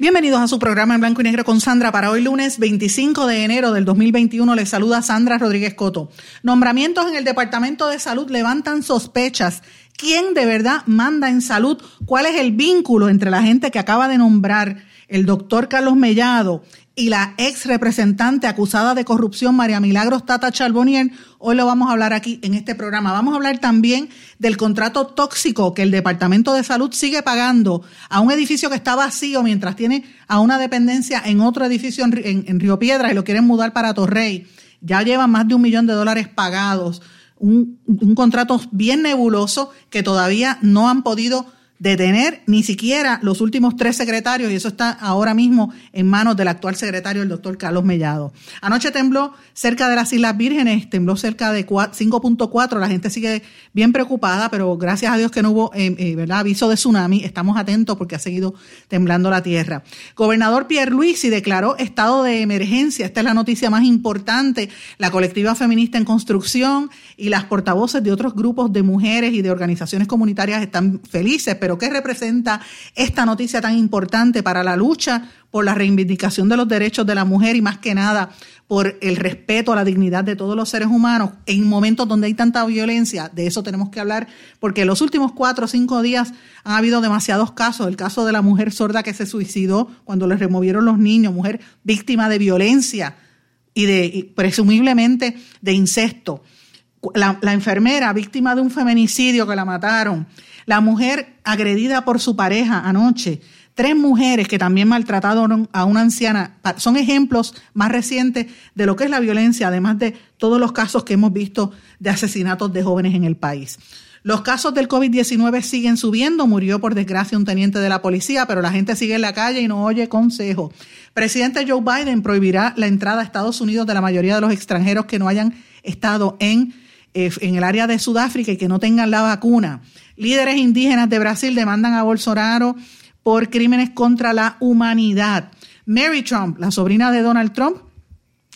Bienvenidos a su programa en blanco y negro con Sandra. Para hoy lunes 25 de enero del 2021 les saluda Sandra Rodríguez Coto. Nombramientos en el Departamento de Salud levantan sospechas. ¿Quién de verdad manda en salud? ¿Cuál es el vínculo entre la gente que acaba de nombrar el doctor Carlos Mellado y la ex representante acusada de corrupción María Milagros Tata Charbonnier. Hoy lo vamos a hablar aquí en este programa. Vamos a hablar también del contrato tóxico que el Departamento de Salud sigue pagando a un edificio que está vacío mientras tiene a una dependencia en otro edificio en, Río Piedras y lo quieren mudar para Torrey. Ya llevan más de un millón de dólares pagados. Un, un contrato bien nebuloso que todavía no han podido de tener ni siquiera los últimos tres secretarios, y eso está ahora mismo en manos del actual secretario, el doctor Carlos Mellado. Anoche tembló cerca de las Islas Vírgenes, tembló cerca de 5.4, la gente sigue bien preocupada, pero gracias a Dios que no hubo eh, eh, aviso de tsunami, estamos atentos porque ha seguido temblando la tierra. Gobernador Pierre Luisi declaró estado de emergencia, esta es la noticia más importante, la colectiva feminista en construcción y las portavoces de otros grupos de mujeres y de organizaciones comunitarias están felices, pero ¿qué representa esta noticia tan importante para la lucha por la reivindicación de los derechos de la mujer y más que nada por el respeto a la dignidad de todos los seres humanos en momentos donde hay tanta violencia? De eso tenemos que hablar porque en los últimos cuatro o cinco días han habido demasiados casos. El caso de la mujer sorda que se suicidó cuando le removieron los niños, mujer víctima de violencia y de presumiblemente de incesto. La, la, enfermera víctima de un feminicidio que la mataron, la mujer agredida por su pareja anoche, tres mujeres que también maltrataron a una anciana, son ejemplos más recientes de lo que es la violencia, además de todos los casos que hemos visto de asesinatos de jóvenes en el país. Los casos del COVID-19 siguen subiendo. Murió por desgracia un teniente de la policía, pero la gente sigue en la calle y no oye consejo. Presidente Joe Biden prohibirá la entrada a Estados Unidos de la mayoría de los extranjeros que no hayan estado en, eh, en el área de Sudáfrica y que no tengan la vacuna. Líderes indígenas de Brasil demandan a Bolsonaro por crímenes contra la humanidad. Mary Trump, la sobrina de Donald Trump,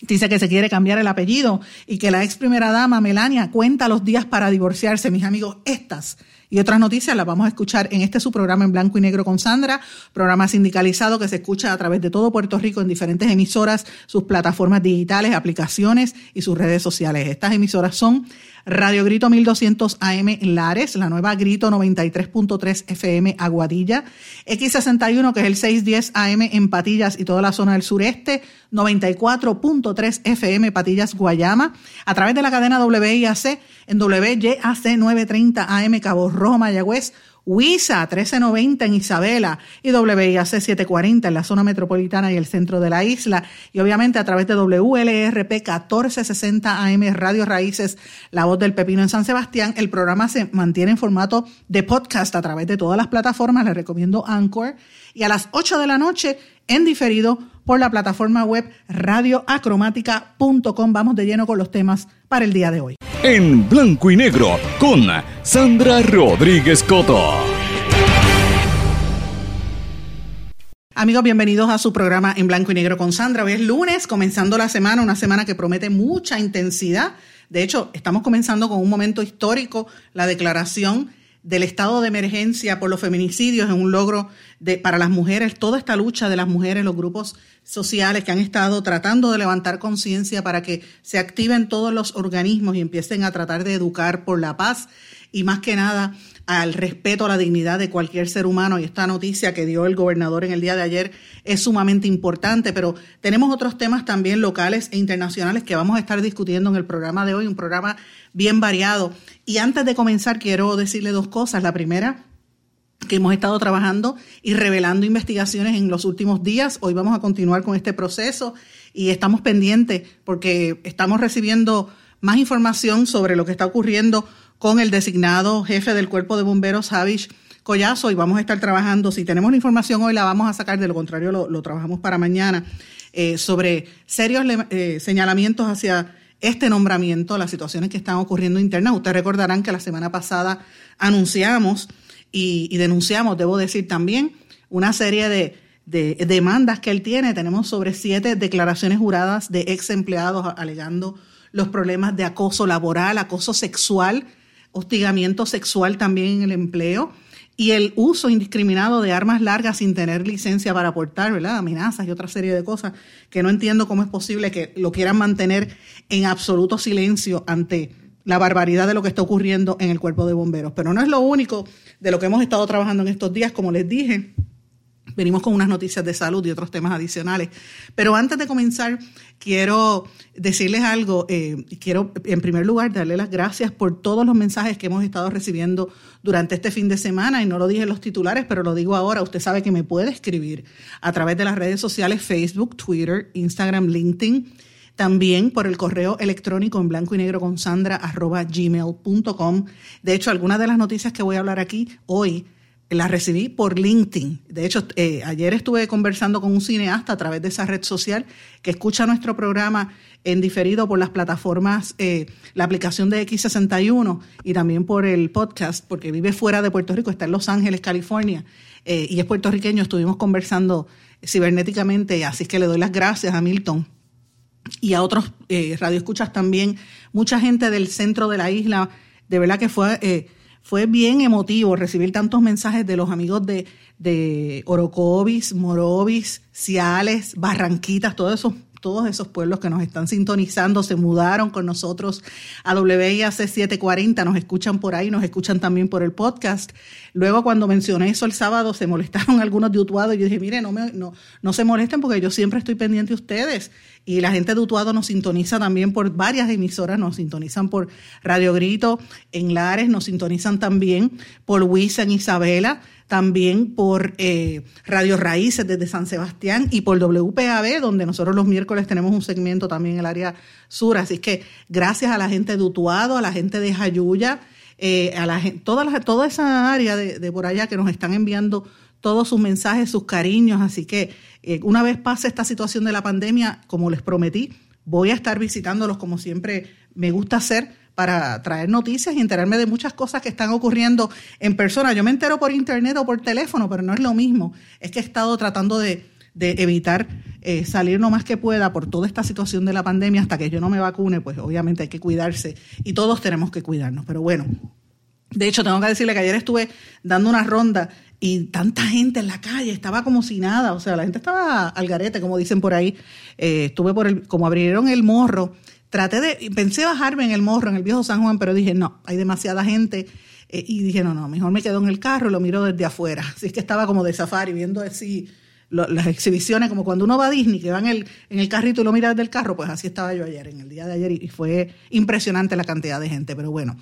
dice que se quiere cambiar el apellido y que la ex primera dama Melania cuenta los días para divorciarse. Mis amigos, estas y otras noticias las vamos a escuchar en este su programa en blanco y negro con Sandra, programa sindicalizado que se escucha a través de todo Puerto Rico en diferentes emisoras, sus plataformas digitales, aplicaciones y sus redes sociales. Estas emisoras son Radio Grito 1200 AM Lares, la nueva Grito 93.3 FM Aguadilla, X61 que es el 610 AM en Patillas y toda la zona del sureste, 94.3 FM Patillas Guayama, a través de la cadena WIAC en WYAC 930 AM Cabo Rojo Mayagüez, WISA 1390 en Isabela y WIAC 740 en la zona metropolitana y el centro de la isla. Y obviamente a través de WLRP 1460 AM Radio Raíces, La Voz del Pepino en San Sebastián. El programa se mantiene en formato de podcast a través de todas las plataformas. Les recomiendo Anchor. Y a las 8 de la noche en diferido por la plataforma web radioacromática.com. Vamos de lleno con los temas para el día de hoy. En blanco y negro con Sandra Rodríguez Coto. Amigos, bienvenidos a su programa en blanco y negro con Sandra. Hoy es lunes, comenzando la semana, una semana que promete mucha intensidad. De hecho, estamos comenzando con un momento histórico, la declaración del estado de emergencia por los feminicidios es un logro para las mujeres, toda esta lucha de las mujeres, los grupos sociales que han estado tratando de levantar conciencia para que se activen todos los organismos y empiecen a tratar de educar por la paz y más que nada al respeto a la dignidad de cualquier ser humano. Y esta noticia que dio el gobernador en el día de ayer es sumamente importante, pero tenemos otros temas también locales e internacionales que vamos a estar discutiendo en el programa de hoy, un programa bien variado. Y antes de comenzar, quiero decirle dos cosas. La primera, que hemos estado trabajando y revelando investigaciones en los últimos días. Hoy vamos a continuar con este proceso y estamos pendientes porque estamos recibiendo más información sobre lo que está ocurriendo con el designado jefe del Cuerpo de Bomberos, Javish Collazo, y vamos a estar trabajando. Si tenemos la información hoy, la vamos a sacar, de lo contrario, lo, trabajamos para mañana, eh, sobre serios eh, señalamientos hacia este nombramiento, las situaciones que están ocurriendo internas. Ustedes recordarán que la semana pasada anunciamos y, denunciamos, debo decir también, una serie de, demandas que él tiene. Tenemos sobre siete declaraciones juradas de ex empleados alegando los problemas de acoso laboral, acoso sexual, hostigamiento sexual también en el empleo y el uso indiscriminado de armas largas sin tener licencia para portar, ¿verdad? Amenazas y otra serie de cosas que no entiendo cómo es posible que lo quieran mantener en absoluto silencio ante la barbaridad de lo que está ocurriendo en el cuerpo de bomberos. Pero no es lo único de lo que hemos estado trabajando en estos días, como les dije. Venimos con unas noticias de salud y otros temas adicionales. Pero antes de comenzar, quiero decirles algo. Eh, quiero, en primer lugar, darle las gracias por todos los mensajes que hemos estado recibiendo durante este fin de semana. Y no lo dije en los titulares, pero lo digo ahora. Usted sabe que me puede escribir a través de las redes sociales Facebook, Twitter, Instagram, LinkedIn también por el correo electrónico en blanco y negro con sandra arroba gmail.com. De hecho, algunas de las noticias que voy a hablar aquí hoy las recibí por LinkedIn. De hecho, eh, ayer estuve conversando con un cineasta a través de esa red social que escucha nuestro programa en diferido por las plataformas, eh, la aplicación de X61 y también por el podcast, porque vive fuera de Puerto Rico, está en Los Ángeles, California, eh, y es puertorriqueño. Estuvimos conversando cibernéticamente, así que le doy las gracias a Milton y a otros eh, radioescuchas también, mucha gente del centro de la isla, de verdad que fue, eh, fue bien emotivo recibir tantos mensajes de los amigos de, de Orocovis, Morovis, Ciales, Barranquitas, todos esos todos esos pueblos que nos están sintonizando, se mudaron con nosotros a WIAC 740, nos escuchan por ahí, nos escuchan también por el podcast. Luego cuando mencioné eso el sábado, se molestaron algunos de Utuado y yo dije, mire, no, me, no, no se molesten porque yo siempre estoy pendiente de ustedes. Y la gente de Utuado nos sintoniza también por varias emisoras, nos sintonizan por Radio Grito en Lares, nos sintonizan también por WISA en Isabela también por eh, Radio Raíces desde San Sebastián y por WPAB, donde nosotros los miércoles tenemos un segmento también en el área sur. Así que gracias a la gente de Utuado, a la gente de Jayuya, eh, a la toda, esa área de, por allá que nos están enviando todos sus mensajes, sus cariños. Así que eh, una vez pase esta situación de la pandemia, como les prometí, voy a estar visitándolos como siempre me gusta hacer para traer noticias y enterarme de muchas cosas que están ocurriendo en persona. Yo me entero por internet o por teléfono, pero no es lo mismo. Es que he estado tratando de, evitar eh, salir lo más que pueda por toda esta situación de la pandemia hasta que yo no me vacune, pues obviamente hay que cuidarse y todos tenemos que cuidarnos. Pero bueno, de hecho tengo que decirle que ayer estuve dando una ronda y tanta gente en la calle, estaba como si nada, o sea, la gente estaba al garete, como dicen por ahí. Eh, estuve por el, como abrieron el morro, traté de, pensé bajarme en el morro, en el viejo San Juan, pero dije, no, hay demasiada gente. Eh, y dije, no, no, mejor me quedo en el carro y lo miro desde afuera. Así es que estaba como de safari, viendo así las exhibiciones, como cuando uno va a Disney, que va en el, en el carrito y lo mira desde el carro, pues así estaba yo ayer, en el día de ayer, y fue impresionante la cantidad de gente. Pero bueno,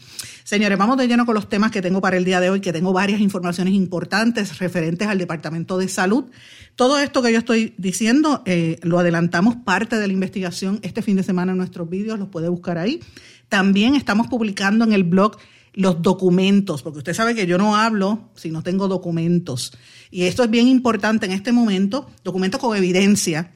señores, vamos de lleno con los temas que tengo para el día de hoy, que tengo varias informaciones importantes referentes al Departamento de Salud. Todo esto que yo estoy diciendo eh, lo adelantamos parte de la investigación este fin de semana en nuestros vídeos, los puede buscar ahí. También estamos publicando en el blog los documentos, porque usted sabe que yo no hablo si no tengo documentos. Y esto es bien importante en este momento, documentos con evidencia.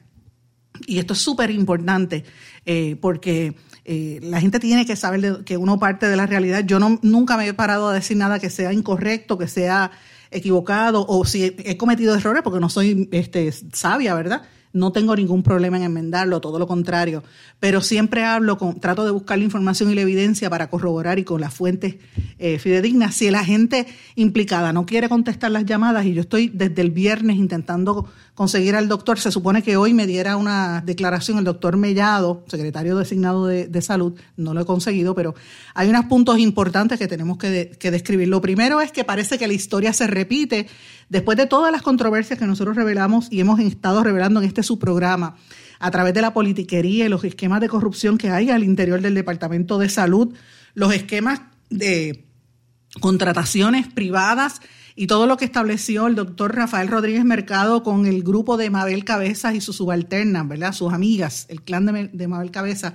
Y esto es súper importante eh, porque eh, la gente tiene que saber que uno parte de la realidad. Yo no, nunca me he parado a decir nada que sea incorrecto, que sea equivocado o si he cometido errores porque no soy este, sabia, ¿verdad? No tengo ningún problema en enmendarlo, todo lo contrario, pero siempre hablo, con, trato de buscar la información y la evidencia para corroborar y con las fuentes eh, fidedignas. Si la gente implicada no quiere contestar las llamadas y yo estoy desde el viernes intentando conseguir al doctor, se supone que hoy me diera una declaración el doctor Mellado, secretario designado de, salud, no lo he conseguido, pero hay unos puntos importantes que tenemos que, que describir. Lo primero es que parece que la historia se repite Después de todas las controversias que nosotros revelamos y hemos estado revelando en este subprograma, a través de la politiquería y los esquemas de corrupción que hay al interior del Departamento de Salud, los esquemas de contrataciones privadas y todo lo que estableció el doctor Rafael Rodríguez Mercado con el grupo de Mabel Cabezas y sus subalternas, ¿verdad? Sus amigas, el clan de, Mabel Cabezas,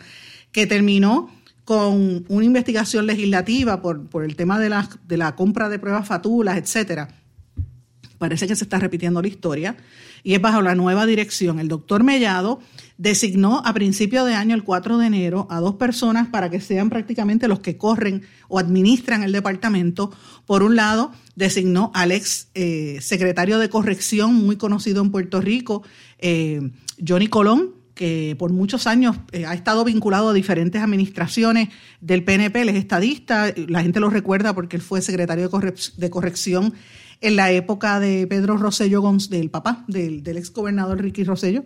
que terminó con una investigación legislativa por, por el tema de la, de la compra de pruebas fatulas, etcétera. Parece que se está repitiendo la historia y es bajo la nueva dirección. El doctor Mellado designó a principio de año, el 4 de enero, a dos personas para que sean prácticamente los que corren o administran el departamento. Por un lado, designó al ex eh, secretario de corrección, muy conocido en Puerto Rico, eh, Johnny Colón, que por muchos años eh, ha estado vinculado a diferentes administraciones del PNP, él es estadista, la gente lo recuerda porque él fue secretario de, corrección en la época de Pedro Rosello, del papá del, ex gobernador Ricky Rosello.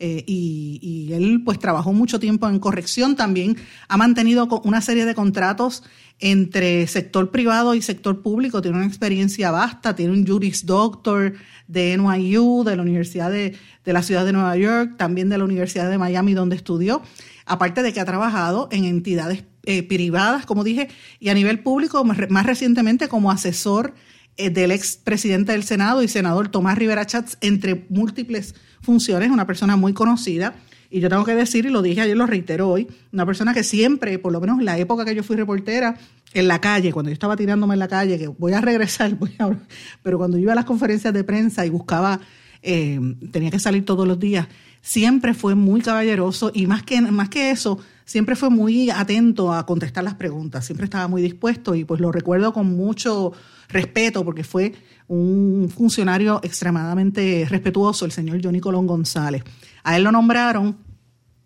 Eh, y, él pues trabajó mucho tiempo en corrección, también ha mantenido una serie de contratos entre sector privado y sector público, tiene una experiencia vasta, tiene un Juris Doctor de NYU, de la Universidad de, la Ciudad de Nueva York, también de la Universidad de Miami donde estudió, aparte de que ha trabajado en entidades eh, privadas, como dije, y a nivel público, más recientemente como asesor del ex presidente del Senado y senador Tomás Rivera Chats, entre múltiples funciones, una persona muy conocida. Y yo tengo que decir, y lo dije ayer, lo reitero hoy, una persona que siempre, por lo menos en la época que yo fui reportera, en la calle, cuando yo estaba tirándome en la calle, que voy a regresar, pero cuando yo iba a las conferencias de prensa y buscaba, eh, tenía que salir todos los días, siempre fue muy caballeroso y más que, más que eso, siempre fue muy atento a contestar las preguntas, siempre estaba muy dispuesto y pues lo recuerdo con mucho respeto porque fue un funcionario extremadamente respetuoso, el señor Johnny Colón González. A él lo nombraron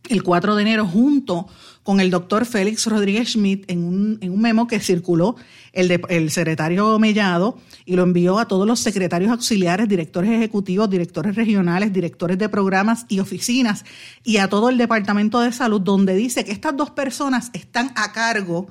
el 4 de enero junto con el doctor Félix Rodríguez Schmidt en un, en un memo que circuló el, de, el secretario Mellado y lo envió a todos los secretarios auxiliares, directores ejecutivos, directores regionales, directores de programas y oficinas y a todo el Departamento de Salud, donde dice que estas dos personas están a cargo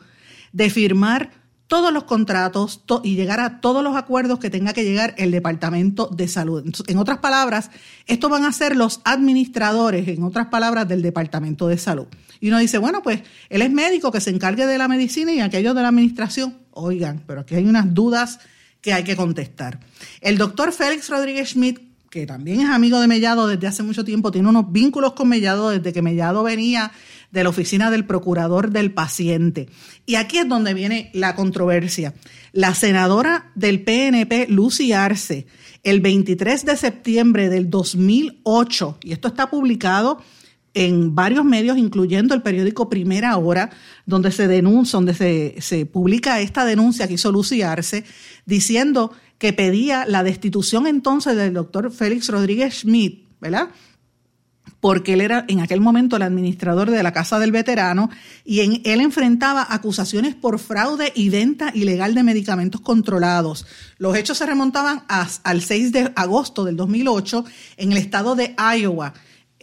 de firmar todos los contratos y llegar a todos los acuerdos que tenga que llegar el Departamento de Salud. En otras palabras, estos van a ser los administradores, en otras palabras, del Departamento de Salud. Y uno dice, bueno, pues él es médico que se encargue de la medicina y aquellos de la administración, oigan, pero aquí hay unas dudas que hay que contestar. El doctor Félix Rodríguez Schmidt, que también es amigo de Mellado desde hace mucho tiempo, tiene unos vínculos con Mellado desde que Mellado venía de la oficina del procurador del paciente. Y aquí es donde viene la controversia. La senadora del PNP, Lucy Arce, el 23 de septiembre del 2008, y esto está publicado en varios medios, incluyendo el periódico Primera Hora, donde se denuncia, donde se, se publica esta denuncia que hizo Lucy Arce, diciendo que pedía la destitución entonces del doctor Félix Rodríguez Schmidt, ¿verdad? Porque él era en aquel momento el administrador de la Casa del Veterano y en, él enfrentaba acusaciones por fraude y venta ilegal de medicamentos controlados. Los hechos se remontaban al 6 de agosto del 2008 en el estado de Iowa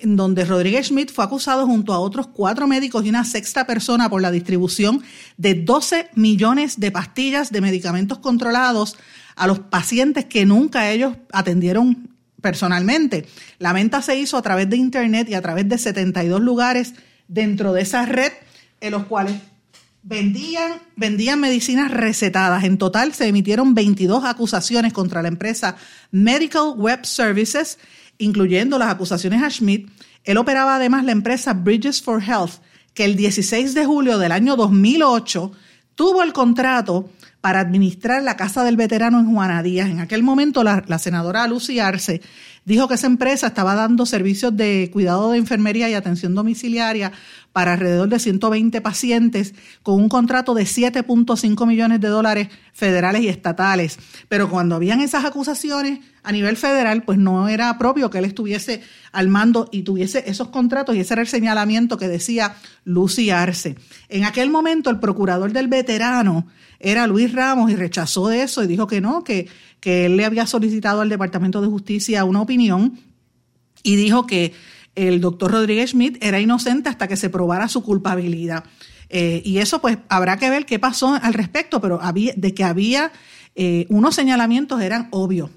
en donde Rodríguez Schmidt fue acusado junto a otros cuatro médicos y una sexta persona por la distribución de 12 millones de pastillas de medicamentos controlados a los pacientes que nunca ellos atendieron personalmente. La venta se hizo a través de Internet y a través de 72 lugares dentro de esa red en los cuales vendían, vendían medicinas recetadas. En total se emitieron 22 acusaciones contra la empresa Medical Web Services, incluyendo las acusaciones a Schmidt. Él operaba además la empresa Bridges for Health, que el 16 de julio del año 2008 tuvo el contrato para administrar la Casa del Veterano en Juana Díaz. En aquel momento la, senadora Lucy Arce dijo que esa empresa estaba dando servicios de cuidado de enfermería y atención domiciliaria para alrededor de 120 pacientes con un contrato de 7.5 millones de dólares federales y estatales. Pero cuando habían esas acusaciones a nivel federal, pues no era propio que él estuviese al mando y tuviese esos contratos y ese era el señalamiento que decía Lucy Arce. En aquel momento el procurador del veterano era Luis Ramos y rechazó eso y dijo que no, que, que él le había solicitado al Departamento de Justicia una opinión y dijo que el doctor Rodríguez Schmidt era inocente hasta que se probara su culpabilidad. Eh, y eso pues habrá que ver qué pasó al respecto, pero había, de que había eh, unos señalamientos eran obvios.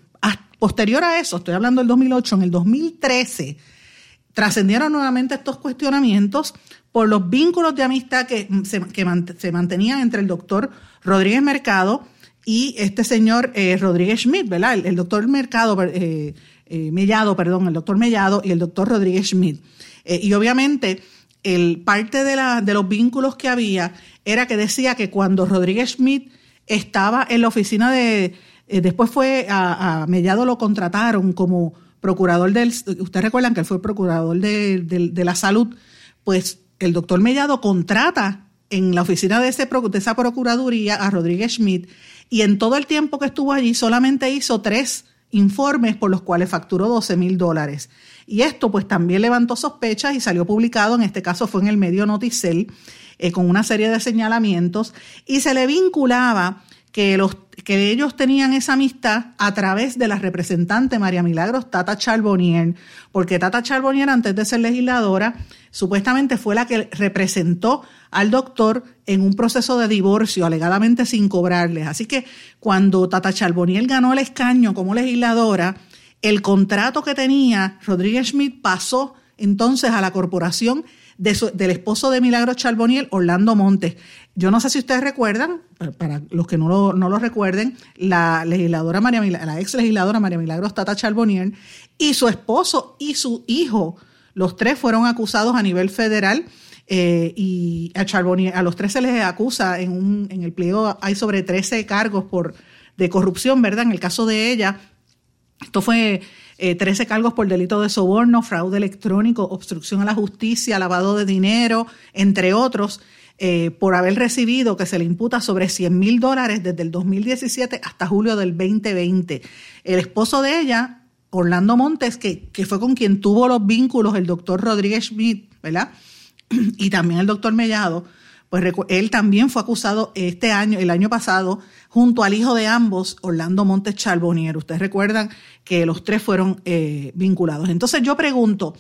posterior a eso, estoy hablando del 2008, en el 2013 trascendieron nuevamente estos cuestionamientos por los vínculos de amistad que se, mantenían entre el doctor Rodríguez Mercado y este señor eh, Rodríguez Schmidt, ¿verdad? El, doctor Mercado, eh, eh, Mellado, perdón, el doctor Mellado y el doctor Rodríguez Schmidt. y obviamente el, parte de, los vínculos que había era que decía que cuando Rodríguez Schmidt estaba en la oficina de, después fue a, Mellado lo contrataron como procurador del, ustedes recuerdan que él fue procurador de, de la salud, pues el doctor Mellado contrata en la oficina de, ese, esa procuraduría a Rodríguez Schmidt y en todo el tiempo que estuvo allí solamente hizo tres informes por los cuales facturó 12 mil dólares. Y esto pues también levantó sospechas y salió publicado, en este caso fue en el medio Noticel, eh, con una serie de señalamientos, y se le vinculaba que, los, que ellos tenían esa amistad a través de la representante María Milagros Tata Charbonnier, porque Tata Charbonnier antes de ser legisladora supuestamente fue la que representó al doctor en un proceso de divorcio, alegadamente sin cobrarles. Así que cuando Tata Charbonnier ganó el escaño como legisladora, el contrato que tenía Rodríguez Schmidt pasó entonces a la corporación del esposo de Milagro Charboniel, Orlando Montes. Yo no sé si ustedes recuerdan, para los que no lo, no lo recuerden, la legisladora María la ex legisladora María Milagros Tata Charboniel y su esposo y su hijo, los tres fueron acusados a nivel federal eh, y a Charbonnier, a los tres se les acusa en, un, en el pliego hay sobre 13 cargos por de corrupción, ¿verdad? En el caso de ella, esto fue 13 eh, cargos por delito de soborno, fraude electrónico, obstrucción a la justicia, lavado de dinero, entre otros, eh, por haber recibido que se le imputa sobre 100 mil dólares desde el 2017 hasta julio del 2020. El esposo de ella, Orlando Montes, que, que fue con quien tuvo los vínculos el doctor Rodríguez Schmidt, ¿verdad? Y también el doctor Mellado, pues él también fue acusado este año, el año pasado, junto al hijo de ambos, Orlando Montes Charbonnier. Ustedes recuerdan que los tres fueron eh, vinculados. Entonces yo pregunto,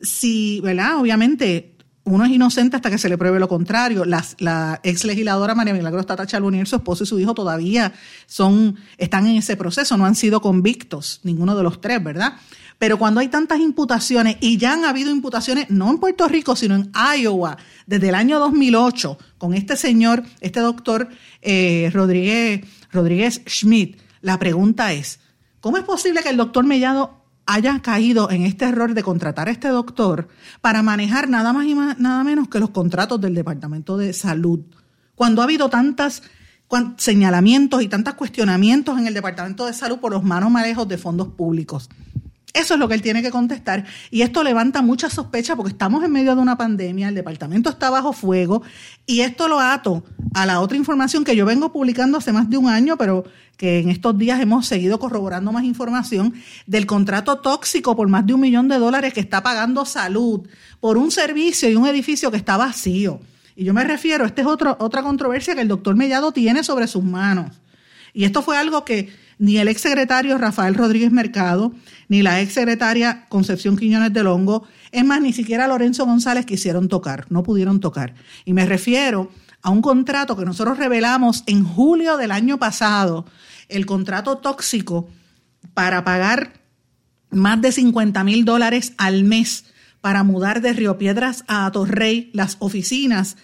si, ¿verdad? Obviamente uno es inocente hasta que se le pruebe lo contrario. la ex legisladora María Milagros Tata Charbonnier, su esposo y su hijo todavía son, están en ese proceso, no han sido convictos, ninguno de los tres, ¿verdad? Pero cuando hay tantas imputaciones, y ya han habido imputaciones no en Puerto Rico, sino en Iowa, desde el año 2008, con este señor, este doctor eh, Rodríguez, Rodríguez Schmidt, la pregunta es, ¿cómo es posible que el doctor Mellado haya caído en este error de contratar a este doctor para manejar nada más y nada menos que los contratos del Departamento de Salud? Cuando ha habido tantas señalamientos y tantos cuestionamientos en el Departamento de Salud por los manos manejos de fondos públicos. Eso es lo que él tiene que contestar. Y esto levanta mucha sospecha porque estamos en medio de una pandemia, el departamento está bajo fuego y esto lo ato a la otra información que yo vengo publicando hace más de un año, pero que en estos días hemos seguido corroborando más información del contrato tóxico por más de un millón de dólares que está pagando salud por un servicio y un edificio que está vacío. Y yo me refiero, esta es otra controversia que el doctor Mellado tiene sobre sus manos. Y esto fue algo que ni el exsecretario Rafael Rodríguez Mercado, ni la exsecretaria Concepción Quiñones del Hongo, es más, ni siquiera Lorenzo González quisieron tocar, no pudieron tocar. Y me refiero a un contrato que nosotros revelamos en julio del año pasado, el contrato tóxico para pagar más de 50 mil dólares al mes para mudar de Río Piedras a Torrey las oficinas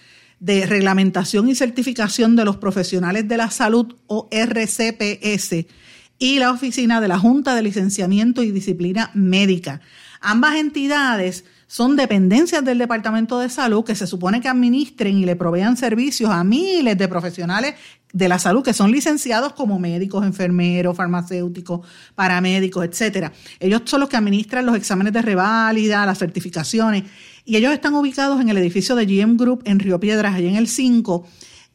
de reglamentación y certificación de los profesionales de la salud o RCPS y la oficina de la Junta de Licenciamiento y Disciplina Médica. Ambas entidades son dependencias del Departamento de Salud que se supone que administren y le provean servicios a miles de profesionales de la salud que son licenciados como médicos, enfermeros, farmacéuticos, paramédicos, etcétera. Ellos son los que administran los exámenes de reválida, las certificaciones y ellos están ubicados en el edificio de GM Group en Río Piedras, allí en el 5,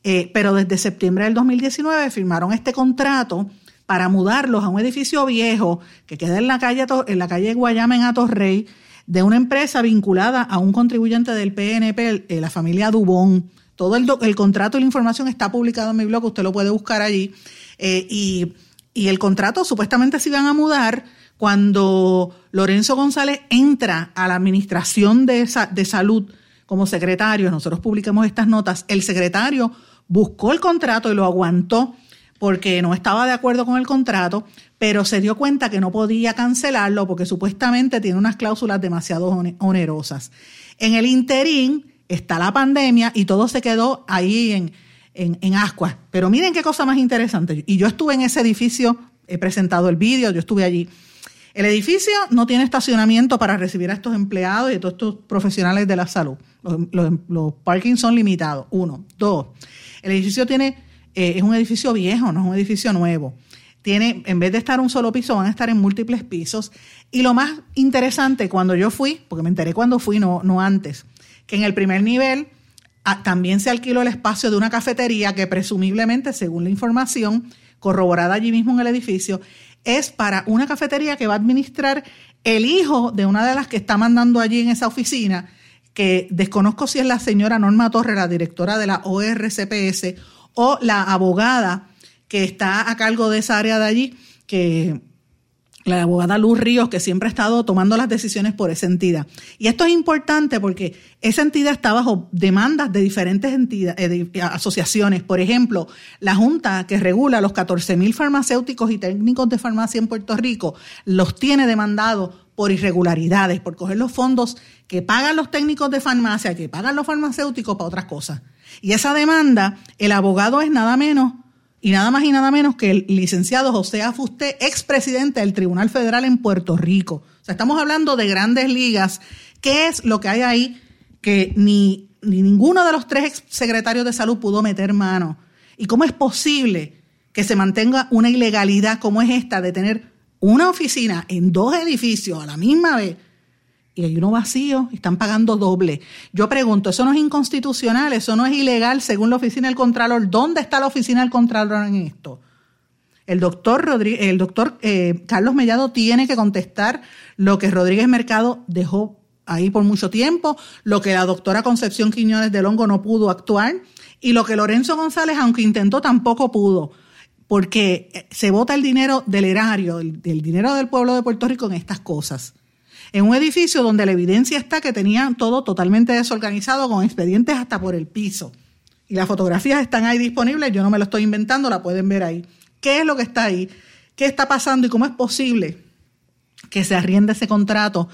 eh, pero desde septiembre del 2019 firmaron este contrato para mudarlos a un edificio viejo que queda en la calle, en la calle Guayama en Atorrey, de una empresa vinculada a un contribuyente del PNP, eh, la familia Dubón. Todo el, el, contrato y la información está publicado en mi blog, usted lo puede buscar allí. Eh, y, y el contrato supuestamente se iban a mudar cuando Lorenzo González entra a la administración de, de salud como secretario, nosotros publicamos estas notas, el secretario buscó el contrato y lo aguantó porque no estaba de acuerdo con el contrato, pero se dio cuenta que no podía cancelarlo porque supuestamente tiene unas cláusulas demasiado onerosas. En el interín está la pandemia y todo se quedó ahí en, en, en Ascuas. Pero miren qué cosa más interesante. Y yo estuve en ese edificio, he presentado el vídeo, yo estuve allí. El edificio no tiene estacionamiento para recibir a estos empleados y a todos estos profesionales de la salud. Los, los, parkings son limitados. Uno. Dos. El edificio tiene, eh, es un edificio viejo, no es un edificio nuevo. Tiene, en vez de estar un solo piso, van a estar en múltiples pisos. Y lo más interesante, cuando yo fui, porque me enteré cuando fui, no, no antes, que en el primer nivel ah, también se alquiló el espacio de una cafetería que presumiblemente, según la información corroborada allí mismo en el edificio, es para una cafetería que va a administrar el hijo de una de las que está mandando allí en esa oficina, que desconozco si es la señora Norma Torre, la directora de la ORCPS, o la abogada que está a cargo de esa área de allí, que la abogada Luz Ríos, que siempre ha estado tomando las decisiones por esa entidad. Y esto es importante porque esa entidad está bajo demandas de diferentes entidades, eh, asociaciones. Por ejemplo, la Junta que regula los 14 mil farmacéuticos y técnicos de farmacia en Puerto Rico los tiene demandados por irregularidades, por coger los fondos que pagan los técnicos de farmacia, que pagan los farmacéuticos para otras cosas. Y esa demanda, el abogado es nada menos y nada más y nada menos que el licenciado José Afusté, expresidente del Tribunal Federal en Puerto Rico. O sea, estamos hablando de grandes ligas. ¿Qué es lo que hay ahí que ni, ni ninguno de los tres secretarios de salud pudo meter mano? ¿Y cómo es posible que se mantenga una ilegalidad como es esta de tener una oficina en dos edificios a la misma vez y hay uno vacío, están pagando doble. Yo pregunto, ¿eso no es inconstitucional? ¿Eso no es ilegal según la oficina del Contralor? ¿Dónde está la oficina del Contralor en esto? El doctor, Rodríguez, el doctor eh, Carlos Mellado tiene que contestar lo que Rodríguez Mercado dejó ahí por mucho tiempo, lo que la doctora Concepción Quiñones del Hongo no pudo actuar y lo que Lorenzo González, aunque intentó, tampoco pudo porque se vota el dinero del erario, el, dinero del pueblo de Puerto Rico en estas cosas en un edificio donde la evidencia está que tenían todo totalmente desorganizado, con expedientes hasta por el piso. Y las fotografías están ahí disponibles, yo no me lo estoy inventando, la pueden ver ahí. ¿Qué es lo que está ahí? ¿Qué está pasando y cómo es posible que se arriende ese contrato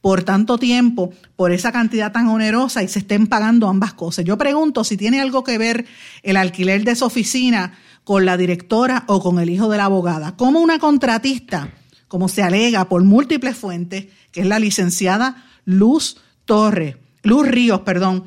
por tanto tiempo, por esa cantidad tan onerosa y se estén pagando ambas cosas? Yo pregunto si tiene algo que ver el alquiler de esa oficina con la directora o con el hijo de la abogada. ¿Cómo una contratista, como se alega por múltiples fuentes, que es la licenciada Luz Torres, Luz Ríos, perdón,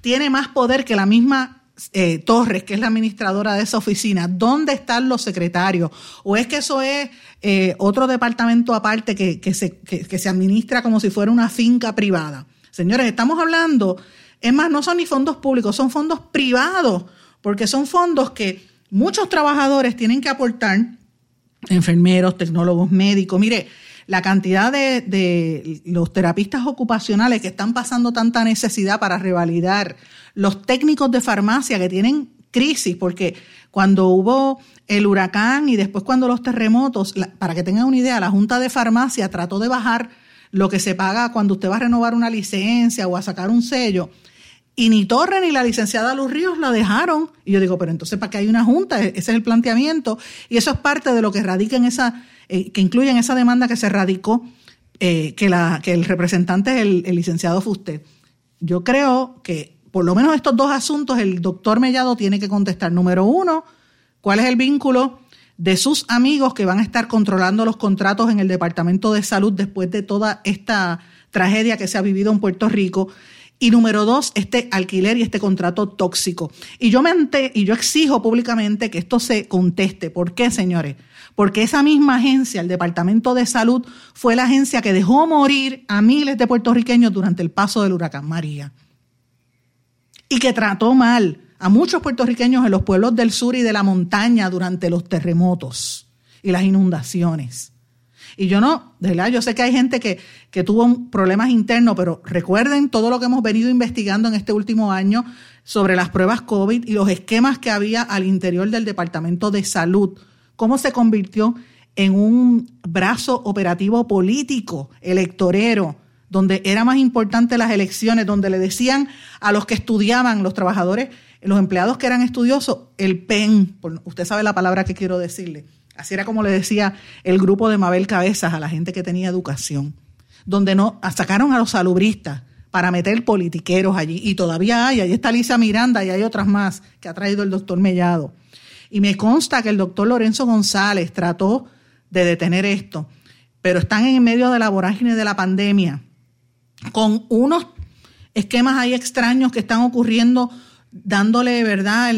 tiene más poder que la misma eh, Torres, que es la administradora de esa oficina. ¿Dónde están los secretarios? ¿O es que eso es eh, otro departamento aparte que, que, se, que se administra como si fuera una finca privada? Señores, estamos hablando, es más, no son ni fondos públicos, son fondos privados, porque son fondos que muchos trabajadores tienen que aportar, enfermeros, tecnólogos, médicos. Mire, la cantidad de, los terapistas ocupacionales que están pasando tanta necesidad para revalidar, los técnicos de farmacia que tienen crisis, porque cuando hubo el huracán y después cuando los terremotos, para que tengan una idea, la Junta de Farmacia trató de bajar lo que se paga cuando usted va a renovar una licencia o a sacar un sello. Y ni Torre ni la licenciada Luz Ríos la dejaron. Y yo digo, pero entonces, ¿para qué hay una junta? E-, ese es el planteamiento. Y eso es parte de lo que radica en esa, eh, que incluye en esa demanda que se radicó, eh, que, la, que el representante es el, licenciado Fuste. Yo creo que por lo menos estos dos asuntos el doctor Mellado tiene que contestar. Número uno, ¿cuál es el vínculo de sus amigos que van a estar controlando los contratos en el Departamento de Salud después de toda esta tragedia que se ha vivido en Puerto Rico? Y número dos, este alquiler y este contrato tóxico. Y yo me y yo exijo públicamente que esto se conteste. ¿Por qué, señores? porque esa misma agencia, el Departamento de Salud, fue la agencia que dejó morir a miles de puertorriqueños durante el paso del huracán María. Y que trató mal a muchos puertorriqueños en los pueblos del sur y de la montaña durante los terremotos y las inundaciones. Y yo no, de verdad, yo sé que hay gente que, que tuvo problemas internos, pero recuerden todo lo que hemos venido investigando en este último año sobre las pruebas COVID y los esquemas que había al interior del Departamento de Salud cómo se convirtió en un brazo operativo político, electorero, donde era más importante las elecciones, donde le decían a los que estudiaban, los trabajadores, los empleados que eran estudiosos, el PEN, usted sabe la palabra que quiero decirle. Así era como le decía el grupo de Mabel Cabezas a la gente que tenía educación, donde no sacaron a los salubristas para meter politiqueros allí. Y todavía hay, ahí está Lisa Miranda y hay otras más que ha traído el doctor Mellado. Y me consta que el doctor Lorenzo González trató de detener esto, pero están en medio de la vorágine de la pandemia, con unos esquemas ahí extraños que están ocurriendo, dándole, ¿verdad?,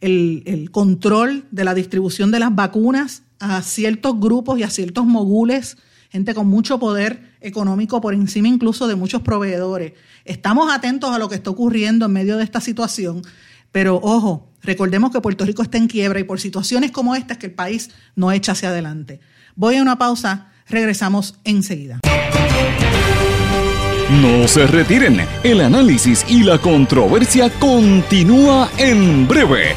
el, control de la distribución de las vacunas a ciertos grupos y a ciertos mogules, gente con mucho poder económico por encima incluso de muchos proveedores. Estamos atentos a lo que está ocurriendo en medio de esta situación, pero ojo, recordemos que Puerto Rico está en quiebra y por situaciones como estas que el país no echa hacia adelante. Voy a una pausa, regresamos enseguida. No se retiren, el análisis y la controversia continúa en breve,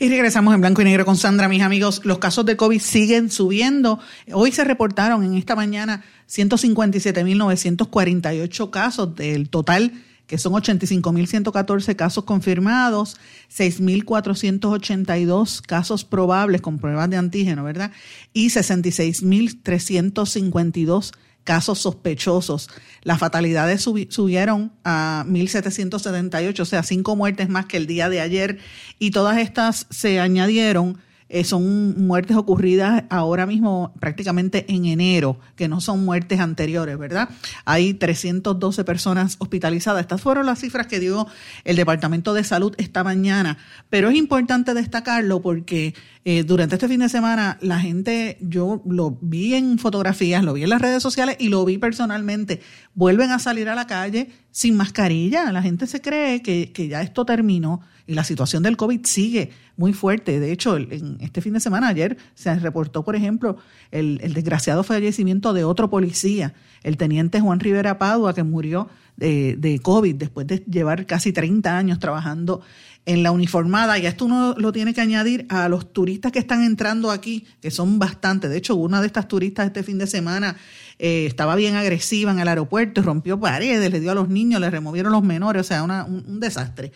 Y regresamos en blanco y negro con Sandra, mis amigos. Los casos de COVID siguen subiendo. Hoy se reportaron en esta mañana 157.948 casos del total, que son 85.114 casos confirmados, 6.482 casos probables con pruebas de antígeno, ¿verdad? Y 66.352 casos sospechosos. Las fatalidades subieron a 1.778, o sea, cinco muertes más que el día de ayer, y todas estas se añadieron eh, son muertes ocurridas ahora mismo prácticamente en enero, que no son muertes anteriores, ¿verdad? Hay 312 personas hospitalizadas. Estas fueron las cifras que dio el Departamento de Salud esta mañana, pero es importante destacarlo porque eh, durante este fin de semana la gente, yo lo vi en fotografías, lo vi en las redes sociales y lo vi personalmente, vuelven a salir a la calle sin mascarilla. La gente se cree que, que ya esto terminó y la situación del COVID sigue muy fuerte. De hecho, en este fin de semana, ayer, se reportó, por ejemplo, el, desgraciado fallecimiento de otro policía, el teniente Juan Rivera Padua, que murió de, de, COVID después de llevar casi 30 años trabajando en la uniformada. Y esto uno lo tiene que añadir a los turistas que están entrando aquí, que son bastantes. De hecho, una de estas turistas este fin de semana eh, estaba bien agresiva en el aeropuerto, rompió paredes, le dio a los niños, le removieron los menores, o sea, un desastre.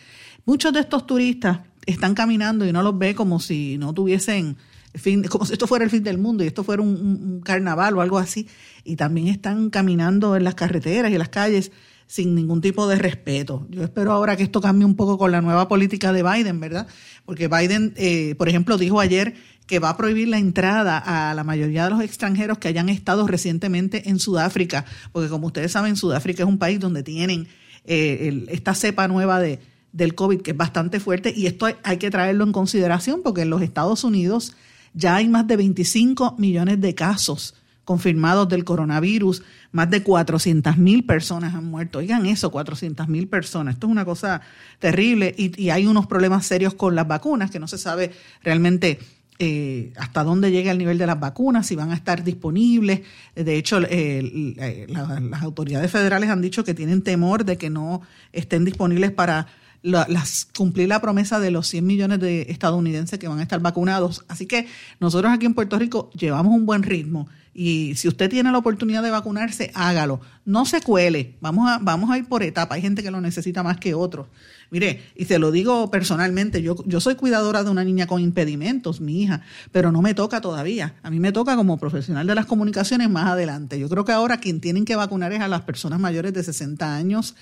Muchos de estos turistas están caminando y no los ve como si no tuviesen fin, como si esto fuera el fin del mundo y esto fuera un, carnaval o algo así. Y también están caminando en las carreteras y en las calles sin ningún tipo de respeto. Yo espero ahora que esto cambie un poco con la nueva política de Biden, ¿verdad? Porque Biden, eh, por ejemplo, dijo ayer que va a prohibir la entrada a la mayoría de los extranjeros que hayan estado recientemente en Sudáfrica, porque como ustedes saben, Sudáfrica es un país donde tienen eh, esta cepa nueva de, del COVID, que es bastante fuerte, y esto hay, que traerlo en consideración porque en los Estados Unidos ya hay más de 25 millones de casos confirmados del coronavirus, más de 400 mil personas han muerto. Oigan eso, 400 mil personas. Esto es una cosa terrible y, y, hay unos problemas serios con las vacunas que no se sabe realmente eh, hasta dónde llega el nivel de las vacunas, si van a estar disponibles. De hecho, eh, las autoridades federales han dicho que tienen temor de que no estén disponibles para las, cumplir la promesa de los 100 millones de estadounidenses que van a estar vacunados. Así que nosotros aquí en Puerto Rico llevamos un buen ritmo y si usted tiene la oportunidad de vacunarse, hágalo. No se cuele, vamos a, vamos a ir por etapa. Hay gente que lo necesita más que otros. Mire, y se lo digo personalmente, yo, soy cuidadora de una niña con impedimentos, mi hija, pero no me toca todavía. A mí me toca como profesional de las comunicaciones más adelante. Yo creo que ahora quien tienen que vacunar es a las personas mayores de 60 años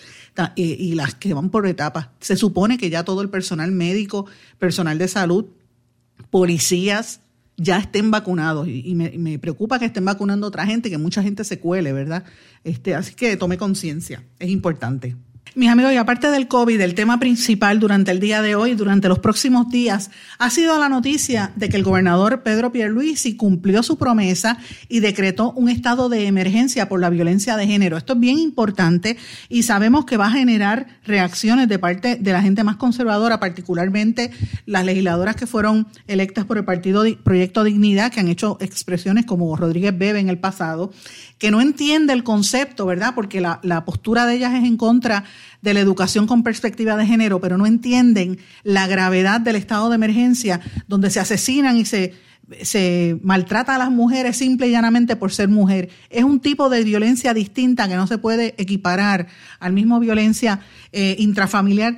y, las que van por etapas. Se supone que ya todo el personal médico, personal de salud, policías, ya estén vacunados y, me, me, preocupa que estén vacunando otra gente, que mucha gente se cuele, ¿verdad? Este, así que tome conciencia, es importante. Mis amigos, y aparte del COVID, el tema principal durante el día de hoy, durante los próximos días, ha sido la noticia de que el gobernador Pedro Pierluisi cumplió su promesa y decretó un estado de emergencia por la violencia de género. Esto es bien importante y sabemos que va a generar reacciones de parte de la gente más conservadora, particularmente las legisladoras que fueron electas por el partido Proyecto Dignidad, que han hecho expresiones como Rodríguez Bebe en el pasado, que no entiende el concepto, ¿verdad? Porque la, la, postura de ellas es en contra de la educación con perspectiva de género, pero no entienden la gravedad del estado de emergencia donde se asesinan y se, se maltrata a las mujeres simple y llanamente por ser mujer. Es un tipo de violencia distinta que no se puede equiparar al mismo violencia eh, intrafamiliar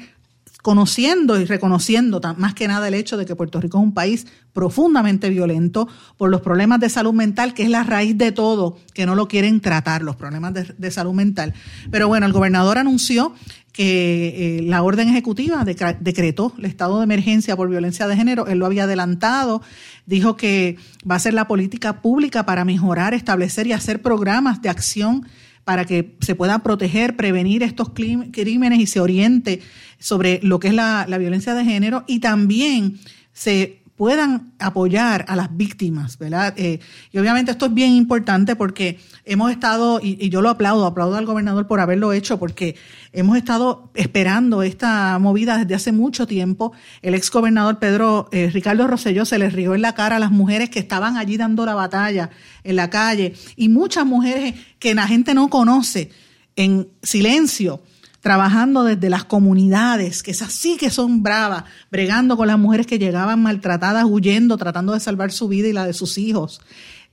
conociendo y reconociendo más que nada el hecho de que Puerto Rico es un país profundamente violento por los problemas de salud mental, que es la raíz de todo, que no lo quieren tratar, los problemas de, salud mental. Pero bueno, el gobernador anunció que eh, la orden ejecutiva decretó el estado de emergencia por violencia de género, él lo había adelantado, dijo que va a ser la política pública para mejorar, establecer y hacer programas de acción para que se pueda proteger, prevenir estos crímenes y se oriente sobre lo que es la, violencia de género. Y también se puedan apoyar a las víctimas, ¿verdad? Eh, y obviamente esto es bien importante porque hemos estado, y, yo lo aplaudo, aplaudo al gobernador por haberlo hecho, porque hemos estado esperando esta movida desde hace mucho tiempo. El ex gobernador Pedro eh, Ricardo Rosselló se les rió en la cara a las mujeres que estaban allí dando la batalla en la calle y muchas mujeres que la gente no conoce en silencio trabajando desde las comunidades, que esas sí que son bravas, bregando con las mujeres que llegaban maltratadas, huyendo, tratando de salvar su vida y la de sus hijos.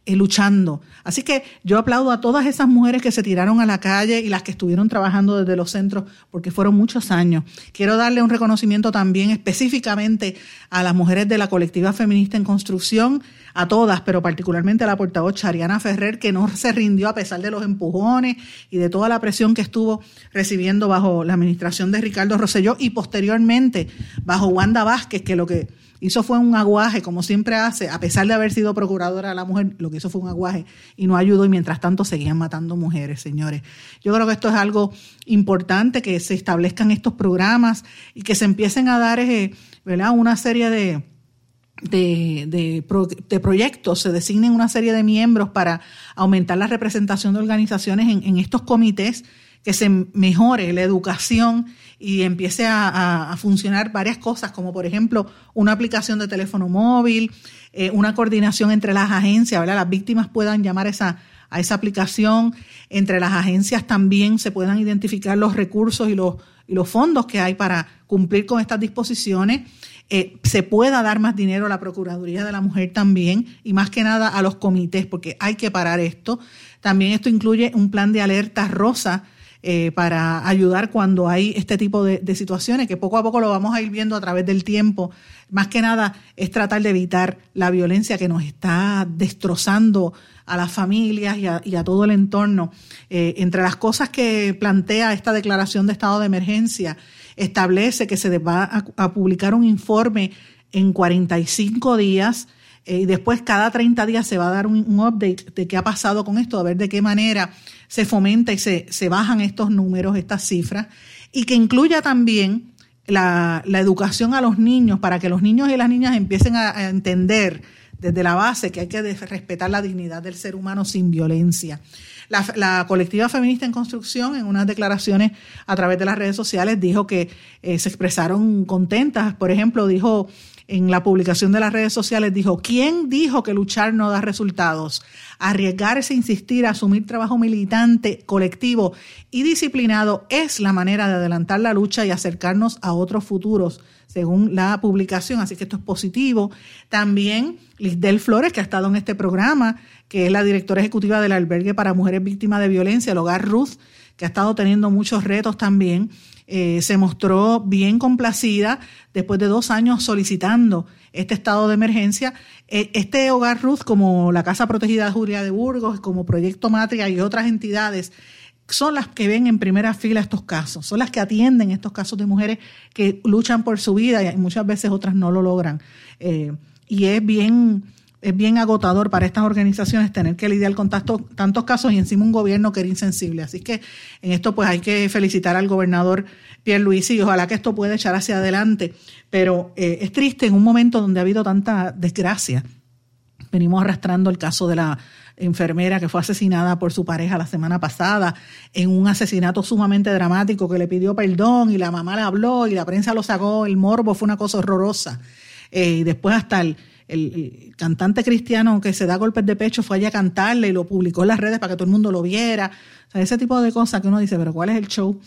Eh, luchando. Así que yo aplaudo a todas esas mujeres que se tiraron a la calle y las que estuvieron trabajando desde los centros, porque fueron muchos años. Quiero darle un reconocimiento también específicamente a las mujeres de la colectiva feminista en construcción, a todas, pero particularmente a la portavoz Chariana Ferrer, que no se rindió a pesar de los empujones y de toda la presión que estuvo recibiendo bajo la administración de Ricardo Rosselló y posteriormente bajo Wanda Vázquez, que lo que hizo fue un aguaje, como siempre hace, a pesar de haber sido procuradora de la mujer, lo que hizo fue un aguaje y no ayudó y mientras tanto seguían matando mujeres, señores. Yo creo que esto es algo importante, que se establezcan estos programas y que se empiecen a dar eh, ¿verdad? una serie de, de, de, proyectos, se designen una serie de miembros para aumentar la representación de organizaciones en, en estos comités que se mejore la educación y empiece a, funcionar varias cosas, como por ejemplo una aplicación de teléfono móvil, eh, una coordinación entre las agencias. Las víctimas puedan llamar esa, a esa aplicación, entre las agencias también se puedan identificar los recursos y los, y los fondos que hay para cumplir con estas disposiciones. Eh, se pueda dar más dinero a la Procuraduría de la Mujer también y más que nada a los comités, porque hay que parar esto. También esto incluye un plan de alerta rosa eh, para ayudar cuando hay este tipo de, situaciones, que poco a poco lo vamos a ir viendo a través del tiempo. Más que nada es tratar de evitar la violencia que nos está destrozando a las familias y a, todo el entorno. Eh, entre las cosas que plantea esta declaración de estado de emergencia, establece que se va a, a publicar un informe en 45 días eh, y después cada 30 días se va a dar un, update de qué ha pasado con esto, a ver de qué manera se fomenta y se, se bajan estos números, estas cifras, y que incluya también la, la, educación a los niños para que los niños y las niñas empiecen a, entender desde la base que hay que respetar la dignidad del ser humano sin violencia. La, colectiva feminista en construcción, en unas declaraciones a través de las redes sociales, dijo que eh, se expresaron contentas. Por ejemplo, dijo en la publicación de las redes sociales dijo, ¿quién dijo que luchar no da resultados? Arriesgarse, insistir, asumir trabajo militante, colectivo y disciplinado es la manera de adelantar la lucha y acercarnos a otros futuros, según la publicación. Así que esto es positivo. También Lisdel Flores, que ha estado en este programa, que es la directora ejecutiva del albergue para mujeres víctimas de violencia, el hogar Ruth, que ha estado teniendo muchos retos también eh, se mostró bien complacida después de dos años solicitando este estado de emergencia. Eh, este Hogar Ruth, como la Casa Protegida de Julia de Burgos, como Proyecto Matria y otras entidades, son las que ven en primera fila estos casos, son las que atienden estos casos de mujeres que luchan por su vida y muchas veces otras no lo logran. Eh, y es bien es bien agotador para estas organizaciones tener que lidiar con tantos casos y encima un gobierno que era insensible. Así que en esto pues hay que felicitar al gobernador Pierre Luis y ojalá que esto pueda echar hacia adelante. Pero eh, es triste en un momento donde ha habido tanta desgracia. Venimos arrastrando el caso de la enfermera que fue asesinada por su pareja la semana pasada en un asesinato sumamente dramático que le pidió perdón y la mamá le habló y la prensa lo sacó, el morbo fue una cosa horrorosa. Eh, y después hasta el, el, cantante cristiano que se da golpes de pecho fue allá a cantarle y lo publicó en las redes para que todo el mundo lo viera. O sea, ese tipo de cosas que uno dice, pero ¿cuál es el show?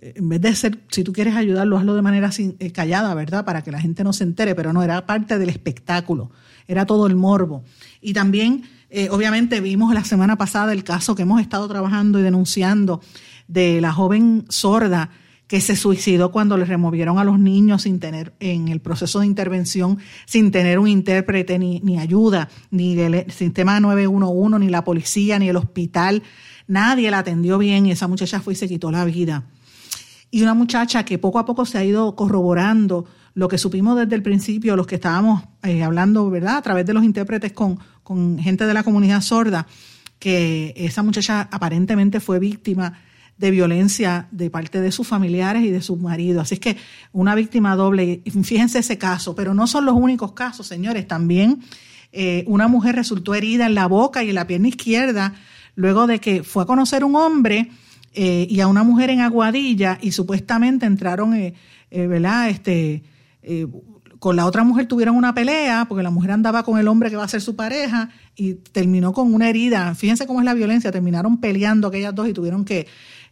Eh, en vez de ser, si tú quieres ayudarlo, hazlo de manera eh, callada, ¿verdad? Para que la gente no se entere, pero no, era parte del espectáculo, era todo el morbo. Y también, eh, obviamente, vimos la semana pasada el caso que hemos estado trabajando y denunciando de la joven sorda que se suicidó cuando le removieron a los niños sin tener, en el proceso de intervención, sin tener un intérprete ni, ni ayuda, ni el sistema 911, ni la policía, ni el hospital. Nadie la atendió bien y esa muchacha fue y se quitó la vida. Y una muchacha que poco a poco se ha ido corroborando lo que supimos desde el principio, los que estábamos eh, hablando, ¿verdad? A través de los intérpretes con, con gente de la comunidad sorda, que esa muchacha aparentemente fue víctima de violencia de parte de sus familiares y de su marido. Así es que una víctima doble, fíjense ese caso, pero no son los únicos casos, señores, también eh, una mujer resultó herida en la boca y en la pierna izquierda luego de que fue a conocer un hombre eh, y a una mujer en Aguadilla y supuestamente entraron, eh, ¿verdad? Este, con la otra mujer tuvieron una pelea porque la mujer andaba con el hombre que va a ser su pareja y terminó con una herida. Fíjense cómo es la violencia, terminaron peleando aquellas dos y tuvieron que